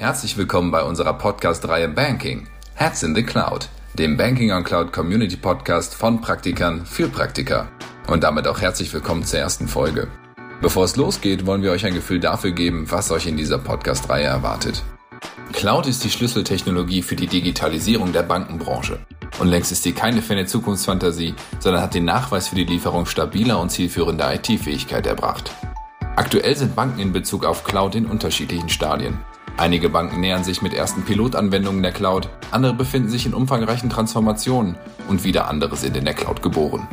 Herzlich willkommen bei unserer Podcast-Reihe Banking, Hats in the Cloud, dem Banking on Cloud Community Podcast von Praktikern für Praktiker. Und damit auch herzlich willkommen zur ersten Folge. Bevor es losgeht, wollen wir euch ein Gefühl dafür geben, was euch in dieser Podcast-Reihe erwartet. Cloud ist die Schlüsseltechnologie für die Digitalisierung der Bankenbranche. Und längst ist sie keine ferne Zukunftsfantasie, sondern hat den Nachweis für die Lieferung stabiler und zielführender IT-Fähigkeit erbracht. Aktuell sind Banken in Bezug auf Cloud in unterschiedlichen Stadien. Einige Banken nähern sich mit ersten Pilotanwendungen der Cloud, andere befinden sich in umfangreichen Transformationen und wieder andere sind in der Cloud geboren.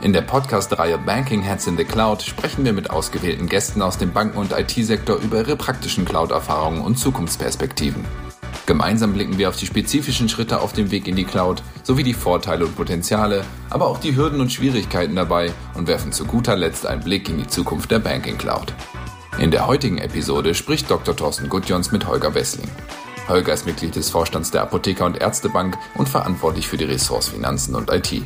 In der Podcast-Reihe Banking Heads in the Cloud sprechen wir mit ausgewählten Gästen aus dem Banken- und IT-Sektor über ihre praktischen Cloud-Erfahrungen und Zukunftsperspektiven. Gemeinsam blicken wir auf die spezifischen Schritte auf dem Weg in die Cloud sowie die Vorteile und Potenziale, aber auch die Hürden und Schwierigkeiten dabei und werfen zu guter Letzt einen Blick in die Zukunft der Banking Cloud. In der heutigen Episode spricht Dr. Thorsten Gudjons mit Holger Wessling. Holger ist Mitglied des Vorstands der Apotheker- und Ärztebank und verantwortlich für die Ressorts Finanzen und IT.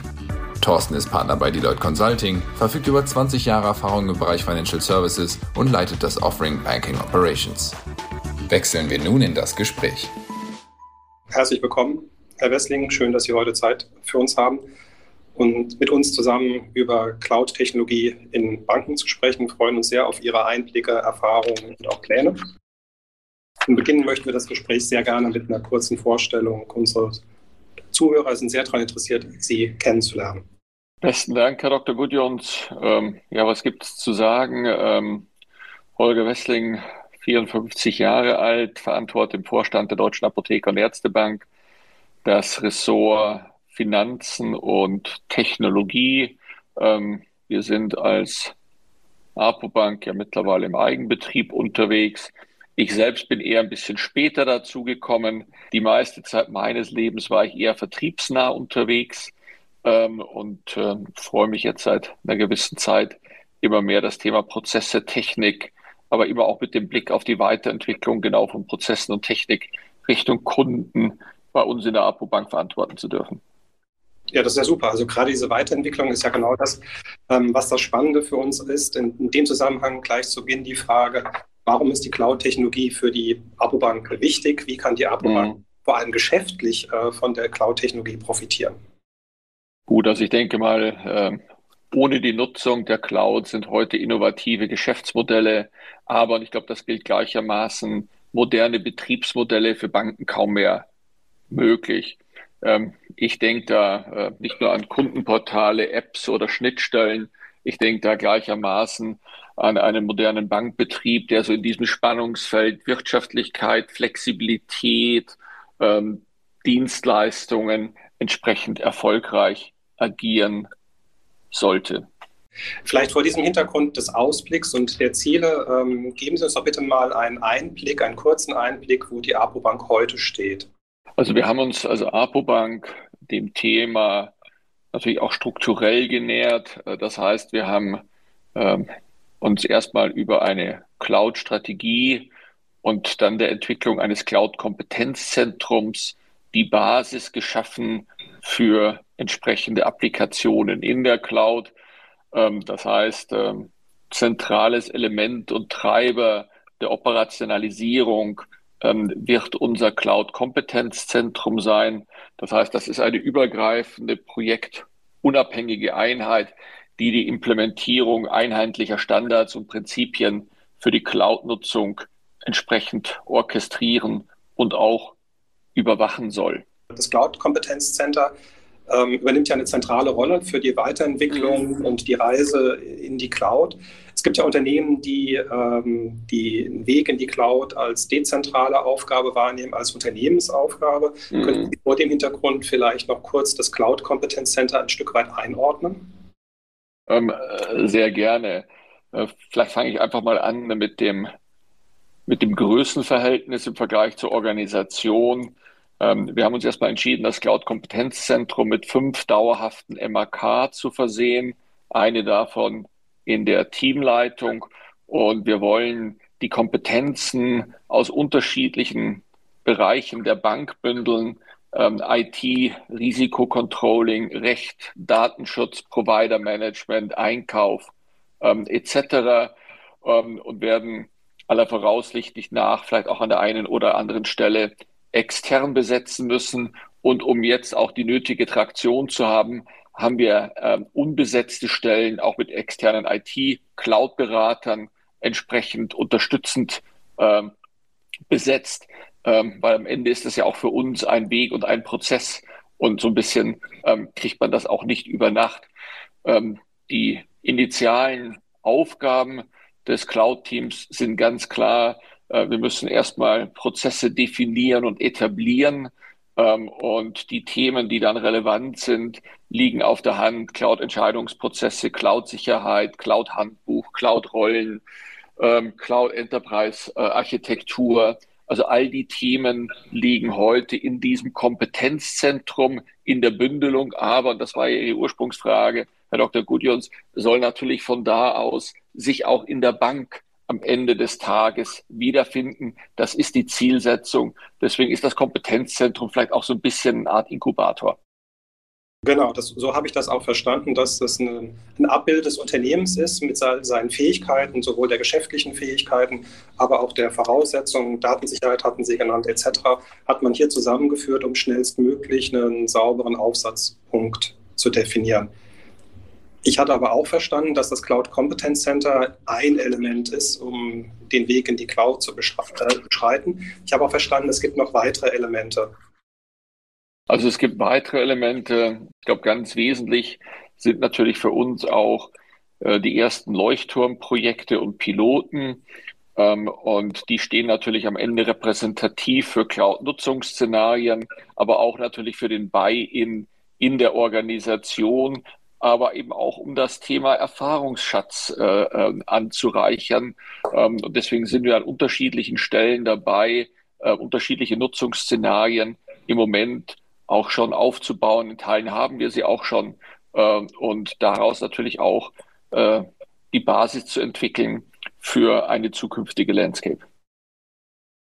Thorsten ist Partner bei Deloitte Consulting, verfügt über 20 Jahre Erfahrung im Bereich Financial Services und leitet das Offering Banking Operations. Wechseln wir nun in das Gespräch. Herzlich willkommen, Herr Wessling. Schön, dass Sie heute Zeit für uns haben und mit uns zusammen über Cloud-Technologie in Banken zu sprechen. Wir freuen uns sehr auf Ihre Einblicke, Erfahrungen und auch Pläne. Und beginnen möchten wir das Gespräch sehr gerne mit einer kurzen Vorstellung. Unsere Zuhörer sind sehr daran interessiert, Sie kennenzulernen. Besten Dank, Herr Dr. Gudjons. Ähm, ja, was gibt es zu sagen? Ähm, Holger Wessling 54 Jahre alt, verantwortet im Vorstand der Deutschen Apotheker- und Ärztebank das Ressort Finanzen und Technologie. Ähm, wir sind als Apobank ja mittlerweile im Eigenbetrieb unterwegs. Ich selbst bin eher ein bisschen später dazu gekommen. Die meiste Zeit meines Lebens war ich eher vertriebsnah unterwegs ähm, und äh, freue mich jetzt seit einer gewissen Zeit immer mehr das Thema Prozesse, Technik, aber immer auch mit dem Blick auf die Weiterentwicklung genau von Prozessen und Technik Richtung Kunden bei uns in der Apobank verantworten zu dürfen. Ja, das ist ja super. Also gerade diese Weiterentwicklung ist ja genau das, ähm, was das Spannende für uns ist. In, in, dem Zusammenhang gleich zu Beginn die Frage, warum ist die Cloud-Technologie für die Apobank wichtig? Wie kann die Apobank mhm. vor allem geschäftlich äh, von der Cloud-Technologie profitieren? Gut, also ich denke mal, äh, ohne die Nutzung der Cloud sind heute innovative Geschäftsmodelle, aber, und ich glaube, das gilt gleichermaßen, moderne Betriebsmodelle für Banken kaum mehr möglich. Ähm, ich denke da äh, nicht nur an Kundenportale, Apps oder Schnittstellen. Ich denke da gleichermaßen an einen modernen Bankbetrieb, der so in diesem Spannungsfeld Wirtschaftlichkeit, Flexibilität, ähm, Dienstleistungen entsprechend erfolgreich agieren sollte. Vielleicht vor diesem Hintergrund des Ausblicks und der Ziele ähm, geben Sie uns doch bitte mal einen Einblick, einen kurzen Einblick, wo die APO-Bank heute steht. Also wir haben uns als APO-Bank dem Thema natürlich auch strukturell genähert. Äh, das heißt, wir haben ähm, uns erstmal über eine Cloud-Strategie und dann der Entwicklung eines Cloud-Kompetenzzentrums die Basis geschaffen für entsprechende Applikationen in der Cloud. Ähm, das heißt, ähm, zentrales Element und Treiber der Operationalisierung wird unser Cloud-Kompetenzzentrum sein. Das heißt, das ist eine übergreifende, projektunabhängige Einheit, die die Implementierung einheitlicher Standards und Prinzipien für die Cloud-Nutzung entsprechend orchestrieren und auch überwachen soll. Das Cloud-Kompetenzcenter ähm, übernimmt ja eine zentrale Rolle für die Weiterentwicklung mhm. und die Reise in die Cloud. Es gibt ja Unternehmen, die ähm, den Weg in die Cloud als dezentrale Aufgabe wahrnehmen, als Unternehmensaufgabe. Mhm. Können Sie vor dem Hintergrund vielleicht noch kurz das Cloud-Kompetenzcenter ein Stück weit einordnen? Ähm, äh, sehr gerne. Äh, vielleicht fange ich einfach mal an mit dem, mit dem Größenverhältnis im Vergleich zur Organisation. Ähm, wir haben uns erstmal entschieden, das Cloud-Kompetenzzentrum mit fünf dauerhaften MAK zu versehen. Eine davon in der Teamleitung. Und wir wollen die Kompetenzen aus unterschiedlichen Bereichen der Bank bündeln. Ähm, IT, Risikocontrolling, Recht, Datenschutz, Provider Management, Einkauf ähm, etc. Ähm, und werden aller Voraussicht nach vielleicht auch an der einen oder anderen Stelle extern besetzen müssen. Und um jetzt auch die nötige Traktion zu haben, haben wir äh, unbesetzte Stellen auch mit externen IT-Cloud-Beratern entsprechend unterstützend äh, besetzt, ähm, weil am Ende ist es ja auch für uns ein Weg und ein Prozess und so ein bisschen ähm, kriegt man das auch nicht über Nacht. Ähm, die initialen Aufgaben des Cloud-Teams sind ganz klar, wir müssen erstmal Prozesse definieren und etablieren. Ähm, und die Themen, die dann relevant sind, liegen auf der Hand. Cloud-Entscheidungsprozesse, Cloud-Sicherheit, Cloud-Handbuch, Cloud-Rollen, ähm, Cloud-Enterprise-Architektur. Also all die Themen liegen heute in diesem Kompetenzzentrum in der Bündelung. Aber, und das war ja Ihre Ursprungsfrage, Herr Dr. Gudjons, soll natürlich von da aus sich auch in der Bank am Ende des Tages wiederfinden. Das ist die Zielsetzung. Deswegen ist das Kompetenzzentrum vielleicht auch so ein bisschen eine Art Inkubator. Genau, das, so habe ich das auch verstanden, dass das eine, ein Abbild des Unternehmens ist mit seinen Fähigkeiten, sowohl der geschäftlichen Fähigkeiten, aber auch der Voraussetzungen, Datensicherheit hatten Sie genannt, etc., hat man hier zusammengeführt, um schnellstmöglich einen sauberen Aufsatzpunkt zu definieren. Ich hatte aber auch verstanden, dass das Cloud Competence Center ein Element ist, um den Weg in die Cloud zu äh, beschreiten. Ich habe auch verstanden, es gibt noch weitere Elemente. Also es gibt weitere Elemente. Ich glaube, ganz wesentlich sind natürlich für uns auch äh, die ersten Leuchtturmprojekte und Piloten. Ähm, und die stehen natürlich am Ende repräsentativ für Cloud-Nutzungsszenarien, aber auch natürlich für den Buy-in in der Organisation, aber eben auch um das Thema Erfahrungsschatz äh, äh, anzureichern. Ähm, und deswegen sind wir an unterschiedlichen Stellen dabei, äh, unterschiedliche Nutzungsszenarien im Moment auch schon aufzubauen. In Teilen haben wir sie auch schon äh, und daraus natürlich auch äh, die Basis zu entwickeln für eine zukünftige Landscape.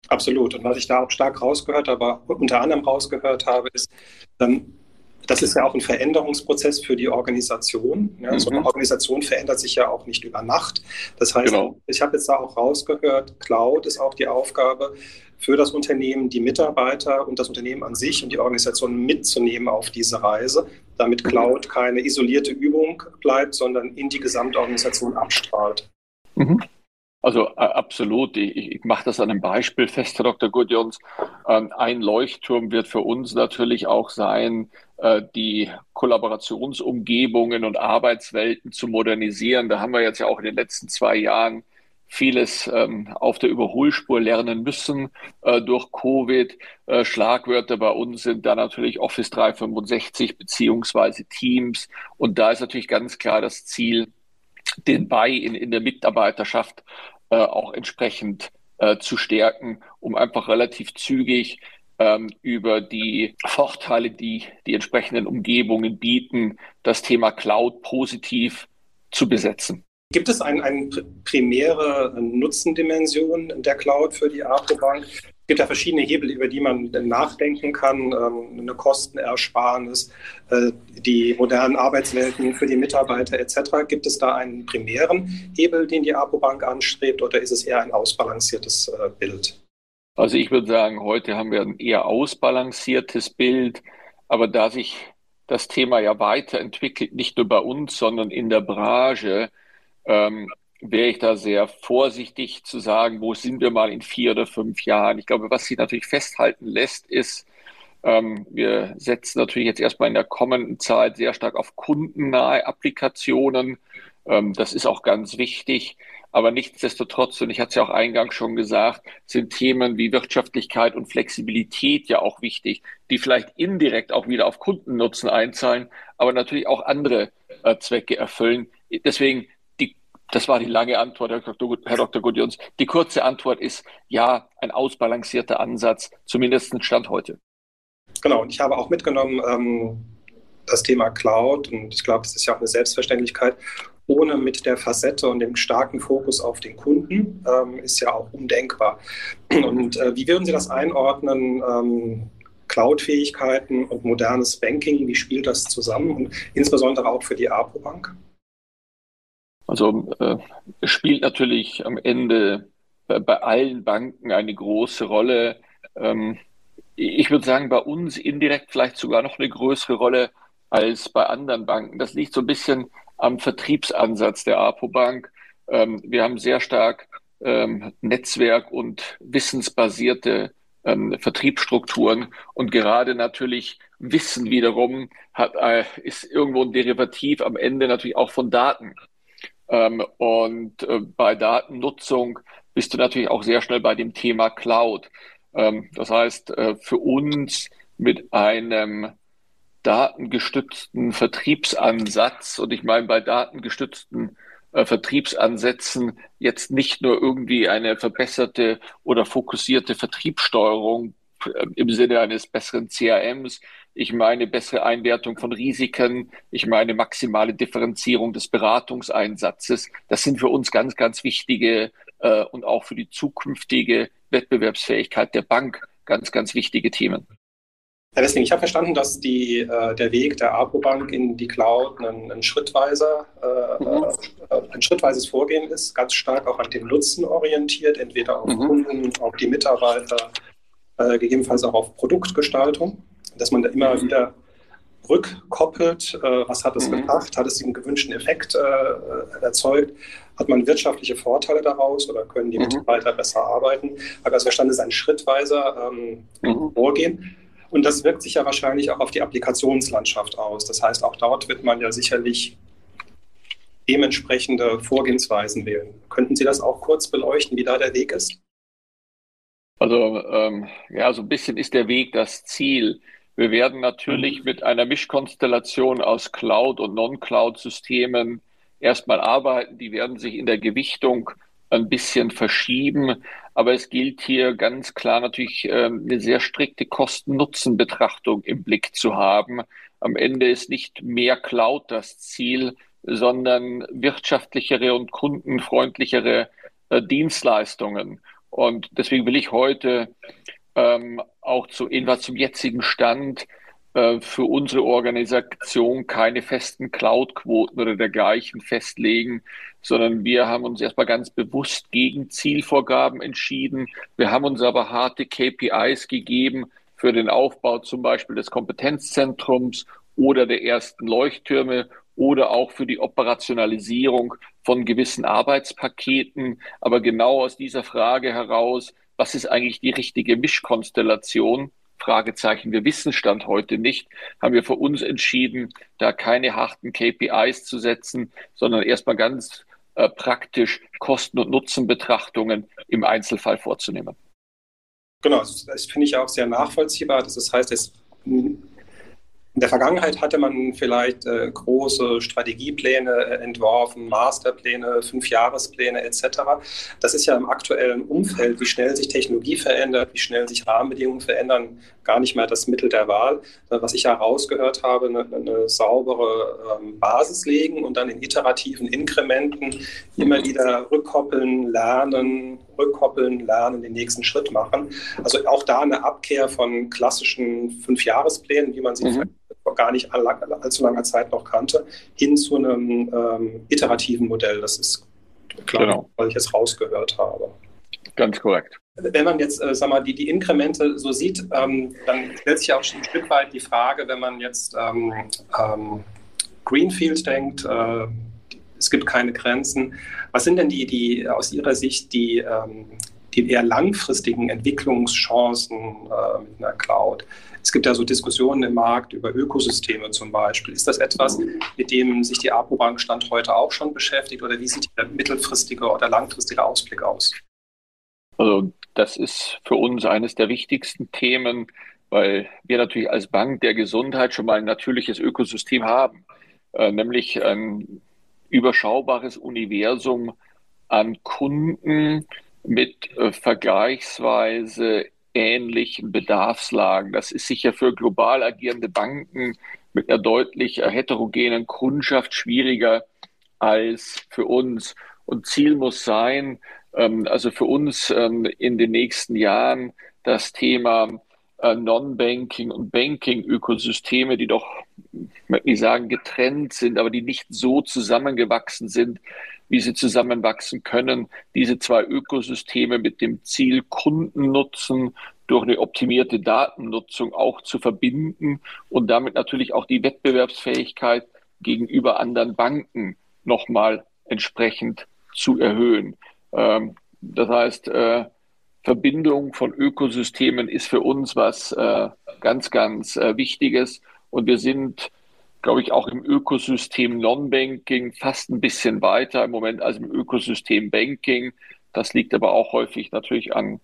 Absolut. Und was ich da auch stark rausgehört, aber unter anderem rausgehört habe, ist, ähm, das ist ja auch ein Veränderungsprozess für die Organisation. Ja, mhm. So eine Organisation verändert sich ja auch nicht über Nacht. Das heißt, genau. ich habe jetzt da auch rausgehört, Cloud ist auch die Aufgabe, für das Unternehmen, die Mitarbeiter und das Unternehmen an sich und die Organisation mitzunehmen auf diese Reise, damit Cloud keine isolierte Übung bleibt, sondern in die Gesamtorganisation abstrahlt. Mhm. Also äh, absolut. Ich, ich mache das an einem Beispiel fest, Herr Dr. Gudjons. Ähm, ein Leuchtturm wird für uns natürlich auch sein, äh, die Kollaborationsumgebungen und Arbeitswelten zu modernisieren. Da haben wir jetzt ja auch in den letzten zwei Jahren vieles ähm, auf der Überholspur lernen müssen äh, durch Covid. Äh, Schlagwörter bei uns sind da natürlich Office 365 beziehungsweise Teams. Und da ist natürlich ganz klar das Ziel, den Buy in, in der Mitarbeiterschaft äh, auch entsprechend äh, zu stärken, um einfach relativ zügig ähm, über die Vorteile, die die entsprechenden Umgebungen bieten, das Thema Cloud positiv zu besetzen. Gibt es eine ein primäre Nutzendimension der Cloud für die Apobank? Es gibt ja verschiedene Hebel, über die man nachdenken kann. Ähm, eine Kostenersparnis, äh, die modernen Arbeitswelten für die Mitarbeiter etc. Gibt es da einen primären Hebel, den die Apobank anstrebt, oder ist es eher ein ausbalanciertes äh, Bild? Also ich würde sagen, heute haben wir ein eher ausbalanciertes Bild, aber da sich das Thema ja weiterentwickelt, nicht nur bei uns, sondern in der Branche, ähm, wäre ich da sehr vorsichtig zu sagen, wo sind wir mal in vier oder fünf Jahren. Ich glaube, was sich natürlich festhalten lässt, ist, ähm, wir setzen natürlich jetzt erstmal in der kommenden Zeit sehr stark auf kundennahe Applikationen. Ähm, das ist auch ganz wichtig. Aber nichtsdestotrotz, und ich hatte es ja auch eingangs schon gesagt, sind Themen wie Wirtschaftlichkeit und Flexibilität ja auch wichtig, die vielleicht indirekt auch wieder auf Kundennutzen einzahlen, aber natürlich auch andere äh, Zwecke erfüllen. Deswegen das war die lange Antwort, Herr Dr. Gudjons. Die kurze Antwort ist ja, ein ausbalancierter Ansatz, zumindest Stand heute. Genau, und ich habe auch mitgenommen ähm, das Thema Cloud und ich glaube, das ist ja auch eine Selbstverständlichkeit. Ohne mit der Facette und dem starken Fokus auf den Kunden ähm, ist ja auch undenkbar. Und äh, wie würden Sie das einordnen? Ähm, Cloud-Fähigkeiten und modernes Banking, wie spielt das zusammen? Und insbesondere auch für die APO-Bank? Also äh, es spielt natürlich am Ende bei allen Banken eine große Rolle. Ähm, ich würde sagen, bei uns indirekt vielleicht sogar noch eine größere Rolle als bei anderen Banken. Das liegt so ein bisschen am Vertriebsansatz der APO-Bank. Ähm, wir haben sehr stark ähm, Netzwerk- und wissensbasierte ähm, Vertriebsstrukturen und gerade natürlich Wissen wiederum hat, äh, ist irgendwo ein Derivativ am Ende natürlich auch von Daten. Ähm, und äh, bei Datennutzung bist du natürlich auch sehr schnell bei dem Thema Cloud. Ähm, das heißt, äh, für uns mit einem datengestützten Vertriebsansatz, und ich meine bei datengestützten äh, Vertriebsansätzen jetzt nicht nur irgendwie eine verbesserte oder fokussierte Vertriebssteuerung im Sinne eines besseren CRMs. Ich meine bessere Einwertung von Risiken. Ich meine maximale Differenzierung des Beratungseinsatzes. Das sind für uns ganz, ganz wichtige äh, und auch für die zukünftige Wettbewerbsfähigkeit der Bank ganz, ganz wichtige Themen. Herr Wessling, ich habe verstanden, dass die, äh, der Weg der APO-Bank in die Cloud ein, ein, schrittweiser, äh, mhm. äh, ein schrittweises Vorgehen ist, ganz stark auch an dem Nutzen orientiert, entweder auf mhm. Kunden, auf die Mitarbeiter, äh, gegebenenfalls auch auf Produktgestaltung, dass man da immer mhm. wieder rückkoppelt, äh, was hat es mhm. gebracht, hat es den gewünschten Effekt äh, erzeugt, hat man wirtschaftliche Vorteile daraus oder können die mhm. Mitarbeiter besser arbeiten. Aber als verstanden ist ein schrittweiser ähm, mhm. Vorgehen. Und das wirkt sich ja wahrscheinlich auch auf die Applikationslandschaft aus. Das heißt, auch dort wird man ja sicherlich dementsprechende Vorgehensweisen wählen. Könnten Sie das auch kurz beleuchten, wie da der Weg ist? Also ähm, ja, so ein bisschen ist der Weg das Ziel. Wir werden natürlich mhm. mit einer Mischkonstellation aus Cloud- und Non-Cloud-Systemen erstmal arbeiten. Die werden sich in der Gewichtung ein bisschen verschieben. Aber es gilt hier ganz klar natürlich ähm, eine sehr strikte Kosten-Nutzen-Betrachtung im Blick zu haben. Am Ende ist nicht mehr Cloud das Ziel, sondern wirtschaftlichere und kundenfreundlichere äh, Dienstleistungen. Und deswegen will ich heute ähm, auch zu etwas zum jetzigen Stand äh, für unsere Organisation keine festen Cloud-Quoten oder dergleichen festlegen, sondern wir haben uns erstmal ganz bewusst gegen Zielvorgaben entschieden. Wir haben uns aber harte KPIs gegeben für den Aufbau zum Beispiel des Kompetenzzentrums oder der ersten Leuchttürme oder auch für die Operationalisierung von gewissen Arbeitspaketen. Aber genau aus dieser Frage heraus, was ist eigentlich die richtige Mischkonstellation? Fragezeichen, wir wissen Stand heute nicht, haben wir für uns entschieden, da keine harten KPIs zu setzen, sondern erstmal ganz äh, praktisch Kosten- und Nutzenbetrachtungen im Einzelfall vorzunehmen. Genau, das finde ich auch sehr nachvollziehbar. Das heißt, es in der Vergangenheit hatte man vielleicht äh, große Strategiepläne äh, entworfen, Masterpläne, Fünfjahrespläne etc. Das ist ja im aktuellen Umfeld, wie schnell sich Technologie verändert, wie schnell sich Rahmenbedingungen verändern, gar nicht mehr das Mittel der Wahl. Äh, was ich ja rausgehört habe, eine, eine saubere ähm, Basis legen und dann in iterativen Inkrementen immer wieder rückkoppeln, lernen, rückkoppeln, lernen, den nächsten Schritt machen. Also auch da eine Abkehr von klassischen Fünfjahresplänen, wie man sie mhm gar nicht allzu langer Zeit noch kannte, hin zu einem ähm, iterativen Modell. Das ist klar, genau. weil ich es rausgehört habe. Ganz korrekt. Wenn man jetzt, äh, sag mal, die, die Inkremente so sieht, ähm, dann stellt sich auch schon ein Stück weit die Frage, wenn man jetzt ähm, ähm, Greenfield denkt, äh, es gibt keine Grenzen. Was sind denn die, die aus Ihrer Sicht die, ähm, die eher langfristigen Entwicklungschancen äh, mit einer Cloud? Es gibt ja so Diskussionen im Markt über Ökosysteme zum Beispiel. Ist das etwas, mit dem sich die APO-Bank Stand heute auch schon beschäftigt oder wie sieht der mittelfristige oder langfristige Ausblick aus? Also das ist für uns eines der wichtigsten Themen, weil wir natürlich als Bank der Gesundheit schon mal ein natürliches Ökosystem haben, äh, nämlich ein überschaubares Universum an Kunden mit äh, vergleichsweise ähnlichen Bedarfslagen. Das ist sicher für global agierende Banken mit einer deutlich heterogenen Kundschaft schwieriger als für uns. Und Ziel muss sein, ähm, also für uns ähm, in den nächsten Jahren das Thema äh, Non-Banking und Banking-Ökosysteme, die doch möchte nicht sagen getrennt sind, aber die nicht so zusammengewachsen sind, wie sie zusammenwachsen können. Diese zwei Ökosysteme mit dem Ziel Kundennutzen durch eine optimierte Datennutzung auch zu verbinden und damit natürlich auch die Wettbewerbsfähigkeit gegenüber anderen Banken nochmal entsprechend zu erhöhen. Ähm, das heißt, äh, Verbindung von Ökosystemen ist für uns was äh, ganz, ganz äh, Wichtiges. Und wir sind, glaube ich, auch im Ökosystem Non-Banking fast ein bisschen weiter im Moment als im Ökosystem Banking. Das liegt aber auch häufig natürlich an,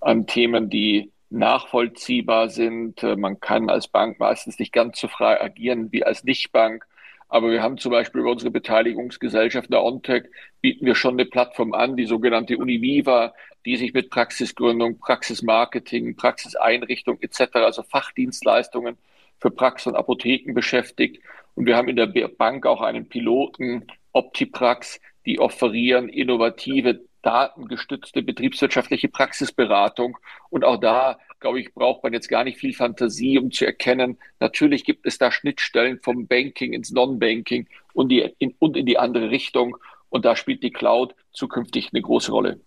an Themen, die nachvollziehbar sind. Äh, man kann als Bank meistens nicht ganz so frei agieren wie als Nichtbank. Aber wir haben zum Beispiel über unsere Beteiligungsgesellschaft der OnTech bieten wir schon eine Plattform an, die sogenannte Univiva, die sich mit Praxisgründung, Praxismarketing, Praxiseinrichtung etc., also Fachdienstleistungen für Praxis und Apotheken beschäftigt. Und wir haben in der Bank auch einen Piloten, Optiprax, die offerieren innovative datengestützte betriebswirtschaftliche Praxisberatung. Und auch da, glaube ich, braucht man jetzt gar nicht viel Fantasie, um zu erkennen, natürlich gibt es da Schnittstellen vom Banking ins Non-Banking und, in, und in die andere Richtung. Und da spielt die Cloud zukünftig eine große Rolle.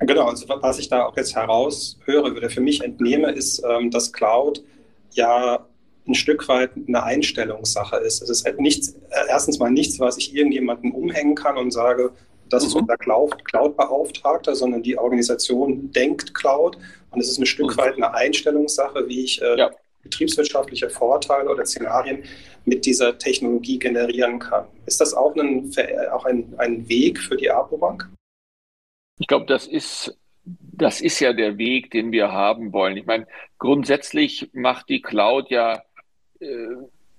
Genau, also was ich da auch jetzt heraushöre oder für mich entnehme, ist, ähm, dass Cloud ja ein Stück weit eine Einstellungssache ist. Es ist nichts, äh, erstens mal nichts, was ich irgendjemandem umhängen kann und sage, das mhm. ist unser Cloud-Beauftragter, sondern die Organisation denkt Cloud und es ist ein Stück mhm. weit eine Einstellungssache, wie ich äh, ja. betriebswirtschaftliche Vorteile oder Szenarien mit dieser Technologie generieren kann. Ist das auch ein, auch ein, ein Weg für die APO-Bank? Ich glaube, das ist das ist ja der Weg, den wir haben wollen. Ich meine, grundsätzlich macht die Cloud ja äh,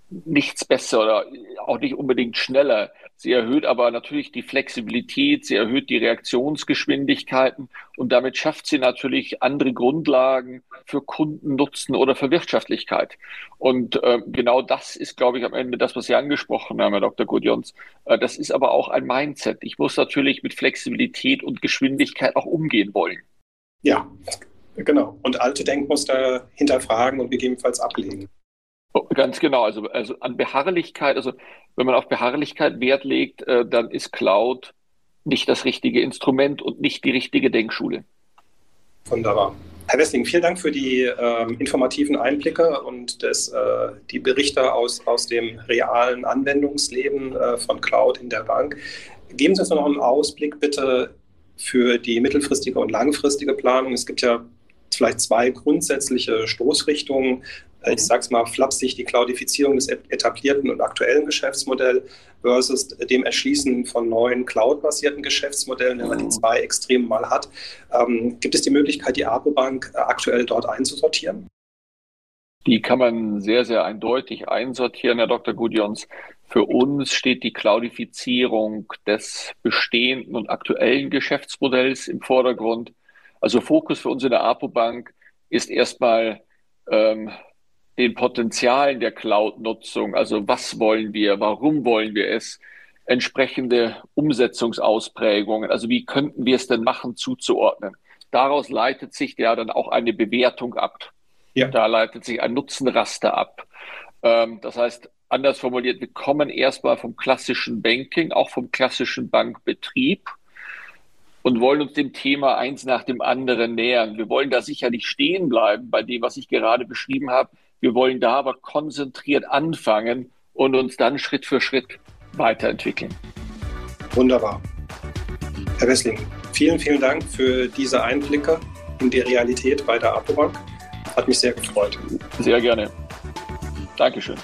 nichts besser oder auch nicht unbedingt schneller. Sie erhöht aber natürlich die Flexibilität, sie erhöht die Reaktionsgeschwindigkeiten und damit schafft sie natürlich andere Grundlagen für Kundennutzen oder für Wirtschaftlichkeit. Und äh, genau das ist, glaube ich, am Ende das, was Sie angesprochen haben, Herr Dr. Gudjons. Äh, das ist aber auch ein Mindset. Ich muss natürlich mit Flexibilität und Geschwindigkeit auch umgehen wollen. Ja, genau. Und alte Denkmuster hinterfragen und gegebenenfalls ablegen. Ganz genau, also, also an Beharrlichkeit, also wenn man auf Beharrlichkeit Wert legt, äh, dann ist Cloud nicht das richtige Instrument und nicht die richtige Denkschule. Wunderbar. Herr Wessling, vielen Dank für die äh, informativen Einblicke und das, äh, die Berichte aus, aus dem realen Anwendungsleben äh, von Cloud in der Bank. Geben Sie uns noch einen Ausblick bitte für die mittelfristige und langfristige Planung. Es gibt ja vielleicht zwei grundsätzliche Stoßrichtungen. Ich sage es mal flapsig, die Cloudifizierung des etablierten und aktuellen Geschäftsmodells versus dem Erschließen von neuen Cloud-basierten Geschäftsmodellen, wenn man die zwei Extreme mal hat. Ähm, gibt es die Möglichkeit, die APO-Bank äh, aktuell dort einzusortieren? Die kann man sehr, sehr eindeutig einsortieren, Herr Dr. Gudjons. Für uns steht die Cloudifizierung des bestehenden und aktuellen Geschäftsmodells im Vordergrund. Also Fokus für uns in der APO-Bank ist erstmal ähm, den Potenzialen der Cloud-Nutzung, also was wollen wir, warum wollen wir es, entsprechende Umsetzungsausprägungen, also wie könnten wir es denn machen, zuzuordnen. Daraus leitet sich ja dann auch eine Bewertung ab. Ja. Da leitet sich ein Nutzenraster ab. Ähm, das heißt, anders formuliert, wir kommen erstmal vom klassischen Banking, auch vom klassischen Bankbetrieb und wollen uns dem Thema eins nach dem anderen nähern. Wir wollen da sicherlich stehen bleiben bei dem, was ich gerade beschrieben habe. Wir wollen da aber konzentriert anfangen und uns dann Schritt für Schritt weiterentwickeln. Wunderbar. Herr Wessling, vielen, vielen Dank für diese Einblicke in die Realität bei der Apobank. Hat mich sehr gefreut. Sehr gerne. Dankeschön.